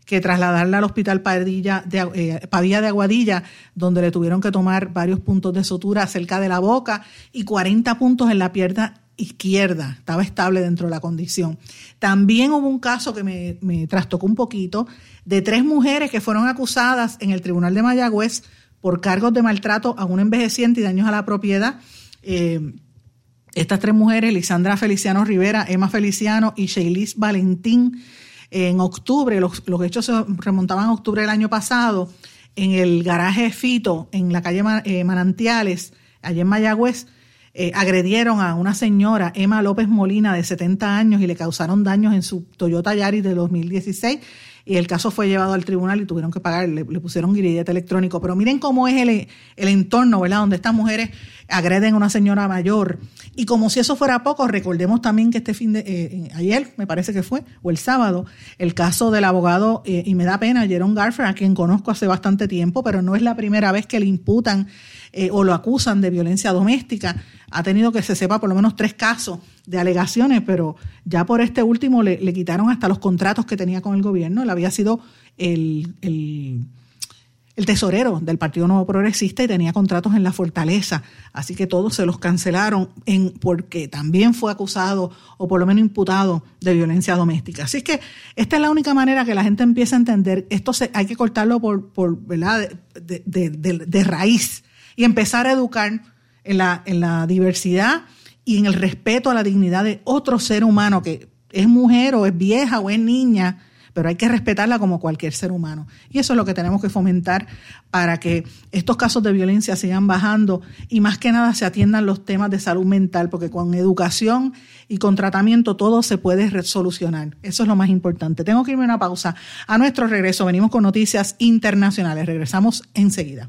que trasladarla al hospital Padilla de, eh, Padilla de Aguadilla, donde le tuvieron que tomar varios puntos de sutura cerca de la boca y 40 puntos en la pierna izquierda, estaba estable dentro de la condición. También hubo un caso que me, me trastocó un poquito de tres mujeres que fueron acusadas en el Tribunal de Mayagüez por cargos de maltrato a un envejeciente y daños a la propiedad. Eh, estas tres mujeres, Lisandra Feliciano Rivera, Emma Feliciano y Sheilis Valentín, en octubre, los, hechos se remontaban a octubre del año pasado, en el garaje Fito, en la calle eh, Manantiales, allá en Mayagüez, eh, agredieron a una señora, Emma López Molina, de 70 años, y le causaron daños en su Toyota Yaris de 2016 y el caso fue llevado al tribunal y tuvieron que pagar, le, pusieron grillete electrónico. Pero miren cómo es el, el, entorno, ¿verdad? Donde estas mujeres agreden a una señora mayor. Y como si eso fuera poco, recordemos también que este fin de, eh, eh, ayer, me parece que fue, o el sábado, el caso del abogado, eh, y me da pena, Jerome Garfer, a quien conozco hace bastante tiempo, pero no es la primera vez que le imputan o lo acusan de violencia doméstica. Ha tenido que se sepa por lo menos tres casos de alegaciones, pero ya por este último le, quitaron hasta los contratos que tenía con el gobierno. Él había sido el, el, tesorero del Partido Nuevo Progresista y tenía contratos en la Fortaleza. Así que todos se los cancelaron en, porque también fue acusado o por lo menos imputado de violencia doméstica. Así que esta es la única manera que la gente empiece a entender. Esto se, hay que cortarlo por, por ¿verdad? De, de, de, raíz y empezar a educar en la, en la diversidad y en el respeto a la dignidad de otro ser humano que es mujer o es vieja o es niña, pero hay que respetarla como cualquier ser humano. Y eso es lo que tenemos que fomentar para que estos casos de violencia sigan bajando y más que nada se atiendan los temas de salud mental, porque con educación y con tratamiento todo se puede solucionar. Eso es lo más importante. Tengo que irme a una pausa. A nuestro regreso venimos con noticias internacionales. Regresamos enseguida.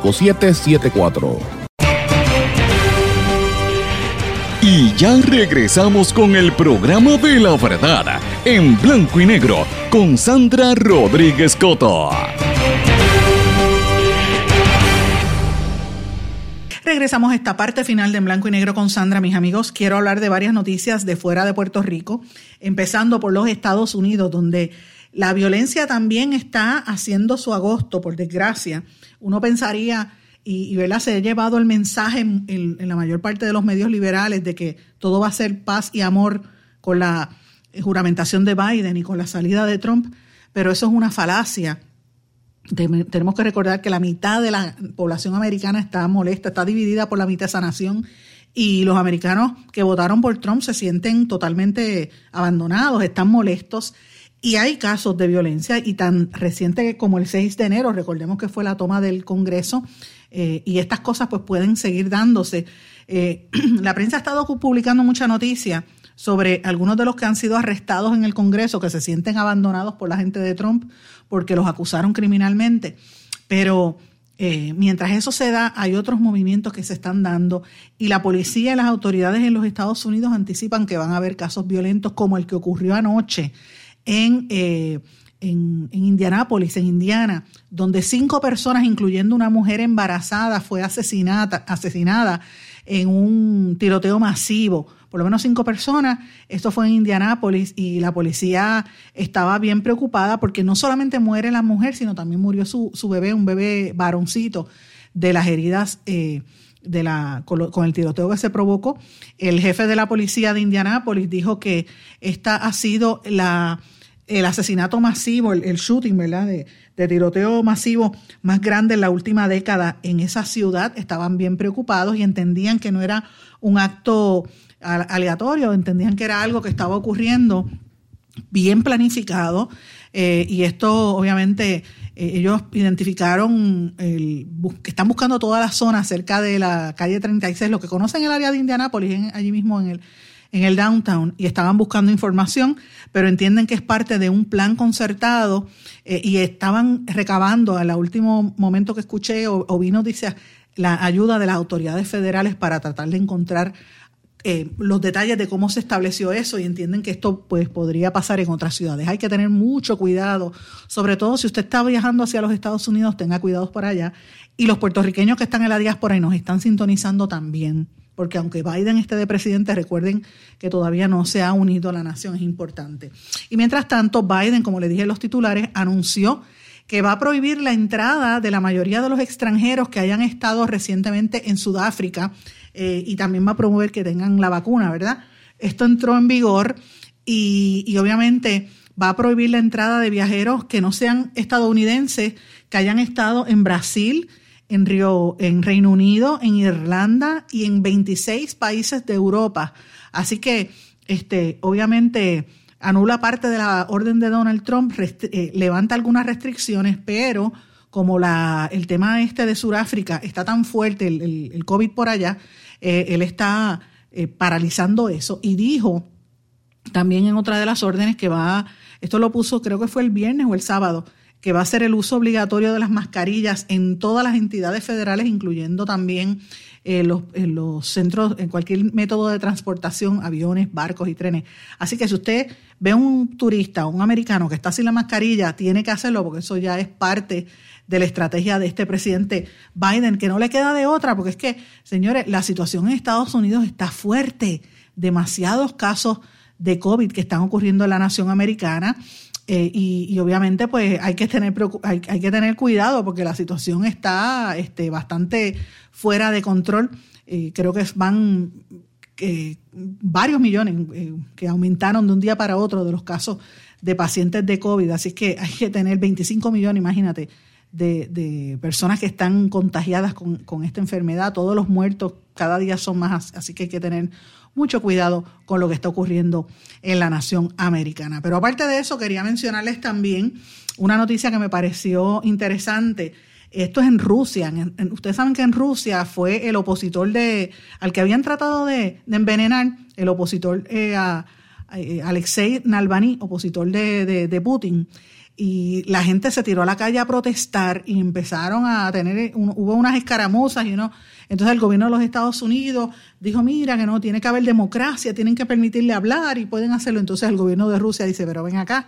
5774. Y ya regresamos con el programa de la verdad en blanco y negro con Sandra Rodríguez Coto. Regresamos a esta parte final de en Blanco y Negro con Sandra, mis amigos. Quiero hablar de varias noticias de fuera de Puerto Rico, empezando por los Estados Unidos, donde la violencia también está haciendo su agosto, por desgracia. Uno pensaría, y, y se ha llevado el mensaje en, en, la mayor parte de los medios liberales de que todo va a ser paz y amor con la juramentación de Biden y con la salida de Trump, pero eso es una falacia. Tenemos que recordar que la mitad de la población americana está molesta, está dividida por la mitad de esa nación y los americanos que votaron por Trump se sienten totalmente abandonados, están molestos y hay casos de violencia y tan reciente como el 6 de enero, recordemos que fue la toma del Congreso eh, y estas cosas pues pueden seguir dándose. Eh, la prensa ha estado publicando mucha noticia sobre algunos de los que han sido arrestados en el Congreso, que se sienten abandonados por la gente de Trump porque los acusaron criminalmente. Pero eh, mientras eso se da, hay otros movimientos que se están dando y la policía y las autoridades en los Estados Unidos anticipan que van a haber casos violentos como el que ocurrió anoche en, eh, en, en, Indianápolis, en Indiana, donde cinco personas, incluyendo una mujer embarazada, fue asesinada, asesinada en un tiroteo masivo por lo menos cinco personas. Esto fue en Indianápolis y la policía estaba bien preocupada porque no solamente muere la mujer, sino también murió su, bebé, un bebé varoncito, de las heridas. Eh, de la, con, el tiroteo que se provocó. El jefe de la policía de Indianápolis dijo que esta ha sido la, el asesinato masivo, el, shooting, ¿verdad? De, de, tiroteo masivo más grande en la última década en esa ciudad. Estaban bien preocupados y entendían que no era un acto aleatorio, entendían que era algo que estaba ocurriendo bien planificado eh, y esto obviamente eh, ellos identificaron, el, están buscando toda la zona cerca de la calle 36, lo que conocen el área de Indianápolis, allí mismo en el, en el downtown, y estaban buscando información, pero entienden que es parte de un plan concertado eh, y estaban recabando, al último momento que escuché o, o vino, dice, la ayuda de las autoridades federales para tratar de encontrar eh, los detalles de cómo se estableció eso y entienden que esto pues podría pasar en otras ciudades. Hay que tener mucho cuidado, sobre todo si usted está viajando hacia los Estados Unidos, tenga cuidados por allá. Y los puertorriqueños que están en la diáspora y nos están sintonizando también, porque aunque Biden esté de presidente, recuerden que todavía no se ha unido a la nación, es importante. Y mientras tanto, Biden, como le dije en los titulares, anunció que va a prohibir la entrada de la mayoría de los extranjeros que hayan estado recientemente en Sudáfrica eh, y también va a promover que tengan la vacuna, ¿verdad? Esto entró en vigor y, obviamente va a prohibir la entrada de viajeros que no sean estadounidenses, que hayan estado en Brasil, en, Río, en Reino Unido, en Irlanda y en 26 países de Europa. Así que, este, obviamente, anula parte de la orden de Donald Trump, eh, levanta algunas restricciones, pero como la, el tema este de Sudáfrica está tan fuerte, el, el, COVID por allá, eh, él está eh, paralizando eso y dijo también en otra de las órdenes que va, esto lo puso creo que fue el viernes o el sábado, que va a ser el uso obligatorio de las mascarillas en todas las entidades federales, incluyendo también eh, los, en los centros, en cualquier método de transportación, aviones, barcos y trenes. Así que si usted ve un turista, un americano que está sin la mascarilla, tiene que hacerlo porque eso ya es parte de la estrategia de este presidente Biden, que no le queda de otra, porque es que, señores, la situación en Estados Unidos está fuerte, demasiados casos de COVID que están ocurriendo en la nación americana. Eh, y, obviamente pues hay que tener hay, que tener cuidado porque la situación está este, bastante fuera de control. Eh, creo que van eh, varios millones que aumentaron de un día para otro de los casos de pacientes de COVID. Así que hay que tener 25 millones, imagínate, de, personas que están contagiadas con, con, esta enfermedad. Todos los muertos cada día son más, así que hay que tener mucho cuidado con lo que está ocurriendo en la nación americana. Pero aparte de eso, quería mencionarles también una noticia que me pareció interesante. Esto es en Rusia. ustedes saben que en Rusia fue el opositor de al que habían tratado de, envenenar, el opositor eh, a, eh, Alexei Navalny, opositor de, de Putin y la gente se tiró a la calle a protestar y empezaron a tener, hubo unas escaramuzas y no. Entonces el gobierno de los Estados Unidos dijo, mira que no, tiene que haber democracia, tienen que permitirle hablar y pueden hacerlo. Entonces el gobierno de Rusia dice, pero ven acá,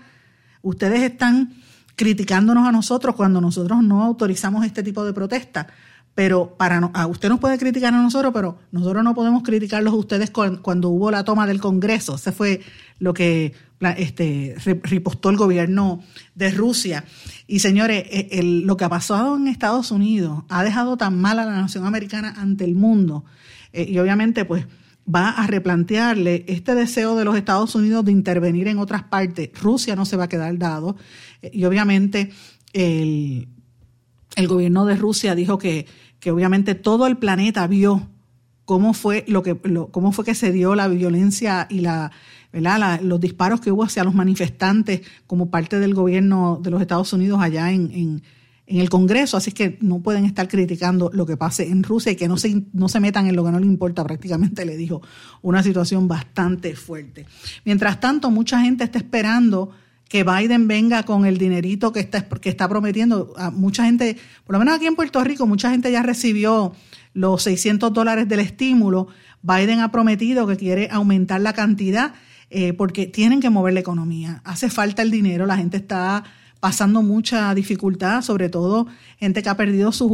ustedes están criticándonos a nosotros cuando nosotros no autorizamos este tipo de protesta. pero para a usted nos puede criticar a nosotros, pero nosotros no podemos criticarlos a ustedes cuando hubo la toma del Congreso. Ese fue lo que este, ripostó el gobierno de Rusia. Y señores, e, lo que ha pasado en Estados Unidos ha dejado tan mal a la nación americana ante el mundo. Eh, y obviamente, pues va a replantearle este deseo de los Estados Unidos de intervenir en otras partes. Rusia no se va a quedar dado. Eh, y obviamente el, el gobierno de Rusia dijo que, que obviamente todo el planeta vio cómo fue lo que cómo fue que se dio la violencia y la, los disparos que hubo hacia los manifestantes como parte del gobierno de los Estados Unidos allá en, el Congreso, así que no pueden estar criticando lo que pase en Rusia y que no se, metan en lo que no le importa, prácticamente le dijo una situación bastante fuerte. Mientras tanto, mucha gente está esperando que Biden venga con el dinerito que está, prometiendo. A mucha gente, por lo menos aquí en Puerto Rico, mucha gente ya recibió los 600 dólares del estímulo. Biden ha prometido que quiere aumentar la cantidad eh, porque tienen que mover la economía. Hace falta el dinero, la gente está pasando mucha dificultad, sobre todo gente que ha perdido sus,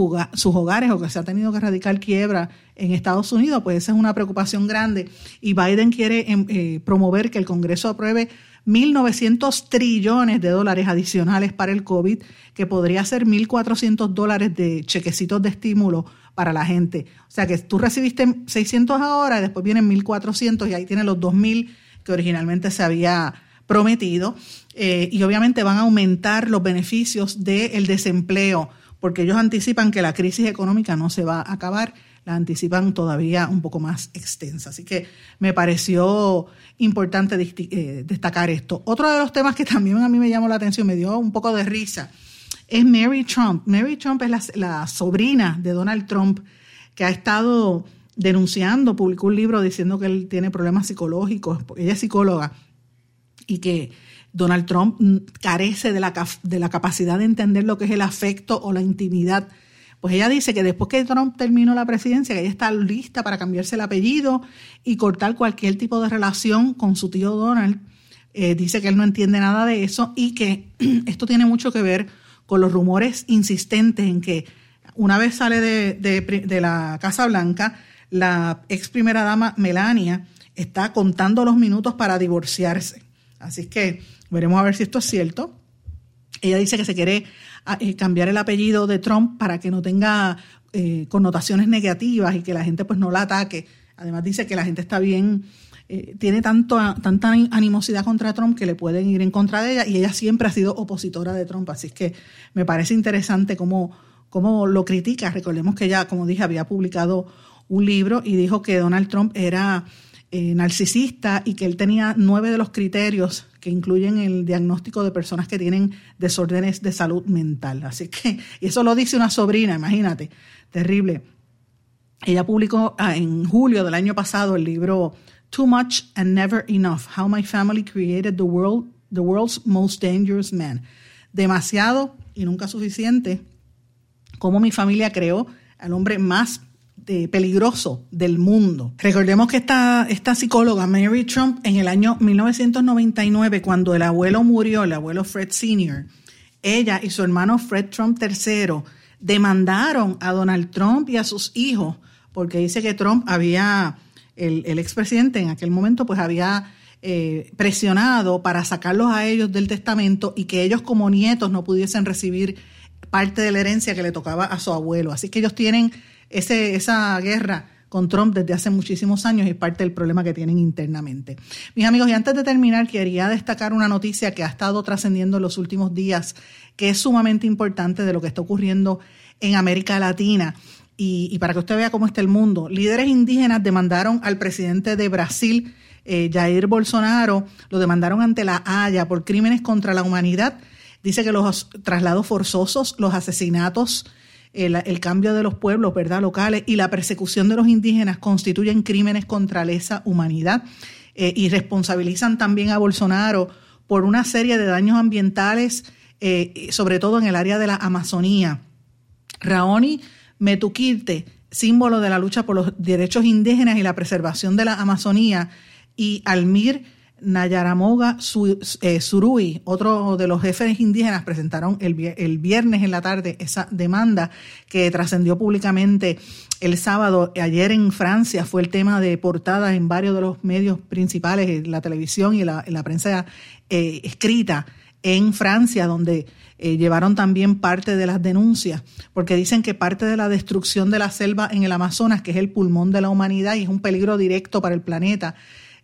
hogares o que se ha tenido que erradicar quiebra en Estados Unidos, pues esa es una preocupación grande. Y Biden quiere em, eh, promover que el Congreso apruebe 1.900 trillones de dólares adicionales para el COVID, que podría ser 1.400 dólares de chequecitos de estímulo para la gente. O sea que tú recibiste 600 ahora, después vienen 1.400 y ahí tienes los 2.000 que originalmente se había prometido. Eh, y obviamente van a aumentar los beneficios del desempleo, porque ellos anticipan que la crisis económica no se va a acabar la anticipan todavía un poco más extensa. Así que me pareció importante eh, destacar esto. Otro de los temas que también a mí me llamó la atención, me dio un poco de risa, es Mary Trump. Mary Trump es la, sobrina de Donald Trump que ha estado denunciando, publicó un libro diciendo que él tiene problemas psicológicos, ella es psicóloga, y que Donald Trump carece de la, de la capacidad de entender lo que es el afecto o la intimidad pues ella dice que después que Trump terminó la presidencia, que ella está lista para cambiarse el apellido y cortar cualquier tipo de relación con su tío Donald. Eh, dice que él no entiende nada de eso y que esto tiene mucho que ver con los rumores insistentes en que una vez sale de, de la Casa Blanca, la ex primera dama Melania está contando los minutos para divorciarse. Así que veremos a ver si esto es cierto. Ella dice que se quiere eh, cambiar el apellido de Trump para que no tenga eh, connotaciones negativas y que la gente pues no la ataque. Además dice que la gente está bien, eh, tiene tanto, tanta animosidad contra Trump que le pueden ir en contra de ella y ella siempre ha sido opositora de Trump. Así que me parece interesante cómo, cómo lo critica. Recordemos que ella, como dije, había publicado un libro y dijo que Donald Trump era narcisista y que él tenía nueve de los criterios que incluyen el diagnóstico de personas que tienen desórdenes de salud mental. Así que, y eso lo dice una sobrina, imagínate, terrible. Ella publicó ah, en julio del año pasado el libro Too Much and Never Enough: How My Family Created the World, the World's Most Dangerous Man. Demasiado y nunca suficiente. Cómo mi familia creó al hombre más peligroso del mundo. Recordemos que esta, esta psicóloga, Mary Trump, en el año 1999, cuando el abuelo murió, el abuelo Fred Sr., ella y su hermano Fred Trump III demandaron a Donald Trump y a sus hijos, porque dice que Trump había, el, el expresidente en aquel momento, pues había eh, presionado para sacarlos a ellos del testamento y que ellos como nietos no pudiesen recibir parte de la herencia que le tocaba a su abuelo. Así que ellos tienen ese, esa guerra con Trump desde hace muchísimos años y parte del problema que tienen internamente. Mis amigos, y antes de terminar, quería destacar una noticia que ha estado trascendiendo en los últimos días, que es sumamente importante de lo que está ocurriendo en América Latina. Y, para que usted vea cómo está el mundo, líderes indígenas demandaron al presidente de Brasil, eh, Jair Bolsonaro, lo demandaron ante la Haya por crímenes contra la humanidad. Dice que los traslados forzosos, los asesinatos, el, cambio de los pueblos ¿verdad? locales y la persecución de los indígenas constituyen crímenes contra lesa humanidad eh, y responsabilizan también a Bolsonaro por una serie de daños ambientales, eh, sobre todo en el área de la Amazonía. Raoni Metuquilte, símbolo de la lucha por los derechos indígenas y la preservación de la Amazonía, y Almir Nayaramoga eh, Surui, otro de los jefes indígenas, presentaron el, viernes en la tarde esa demanda que trascendió públicamente el sábado. Ayer en Francia fue el tema de portada en varios de los medios principales, la televisión y la, la prensa eh, escrita en Francia, donde eh, llevaron también parte de las denuncias, porque dicen que parte de la destrucción de la selva en el Amazonas, que es el pulmón de la humanidad y es un peligro directo para el planeta,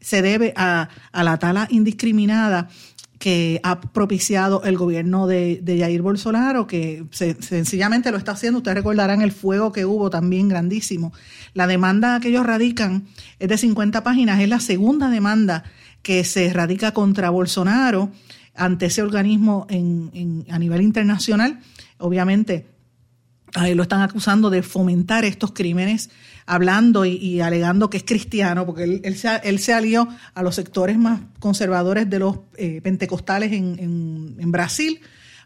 se debe a, la tala indiscriminada que ha propiciado el gobierno de, de Jair Bolsonaro, que sencillamente lo está haciendo. Ustedes recordarán el fuego que hubo también grandísimo. La demanda que ellos radican es de 50 páginas, es la segunda demanda que se radica contra Bolsonaro ante ese organismo en, a nivel internacional. Obviamente, lo están acusando de fomentar estos crímenes, hablando y, alegando que es cristiano, porque él, él, se, él, se, alió a los sectores más conservadores de los eh, pentecostales en, en, Brasil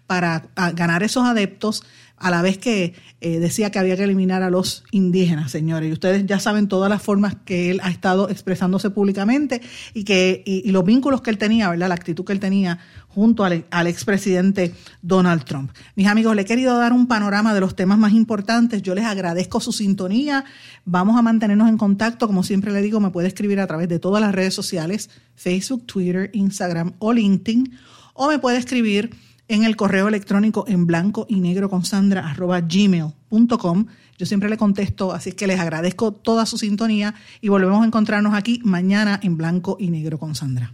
para ganar esos adeptos a la vez que eh, decía que había que eliminar a los indígenas, señores. Y ustedes ya saben todas las formas que él ha estado expresándose públicamente y que y, los vínculos que él tenía, ¿verdad? La actitud que él tenía junto al, al expresidente Donald Trump. Mis amigos, le he querido dar un panorama de los temas más importantes. Yo les agradezco su sintonía. Vamos a mantenernos en contacto. Como siempre le digo, me puede escribir a través de todas las redes sociales, Facebook, Twitter, Instagram o LinkedIn, o me puede escribir en el correo electrónico en blanco y negro con Sandra arroba gmail.com. Yo siempre le contesto, así que les agradezco toda su sintonía y volvemos a encontrarnos aquí mañana en blanco y negro con Sandra.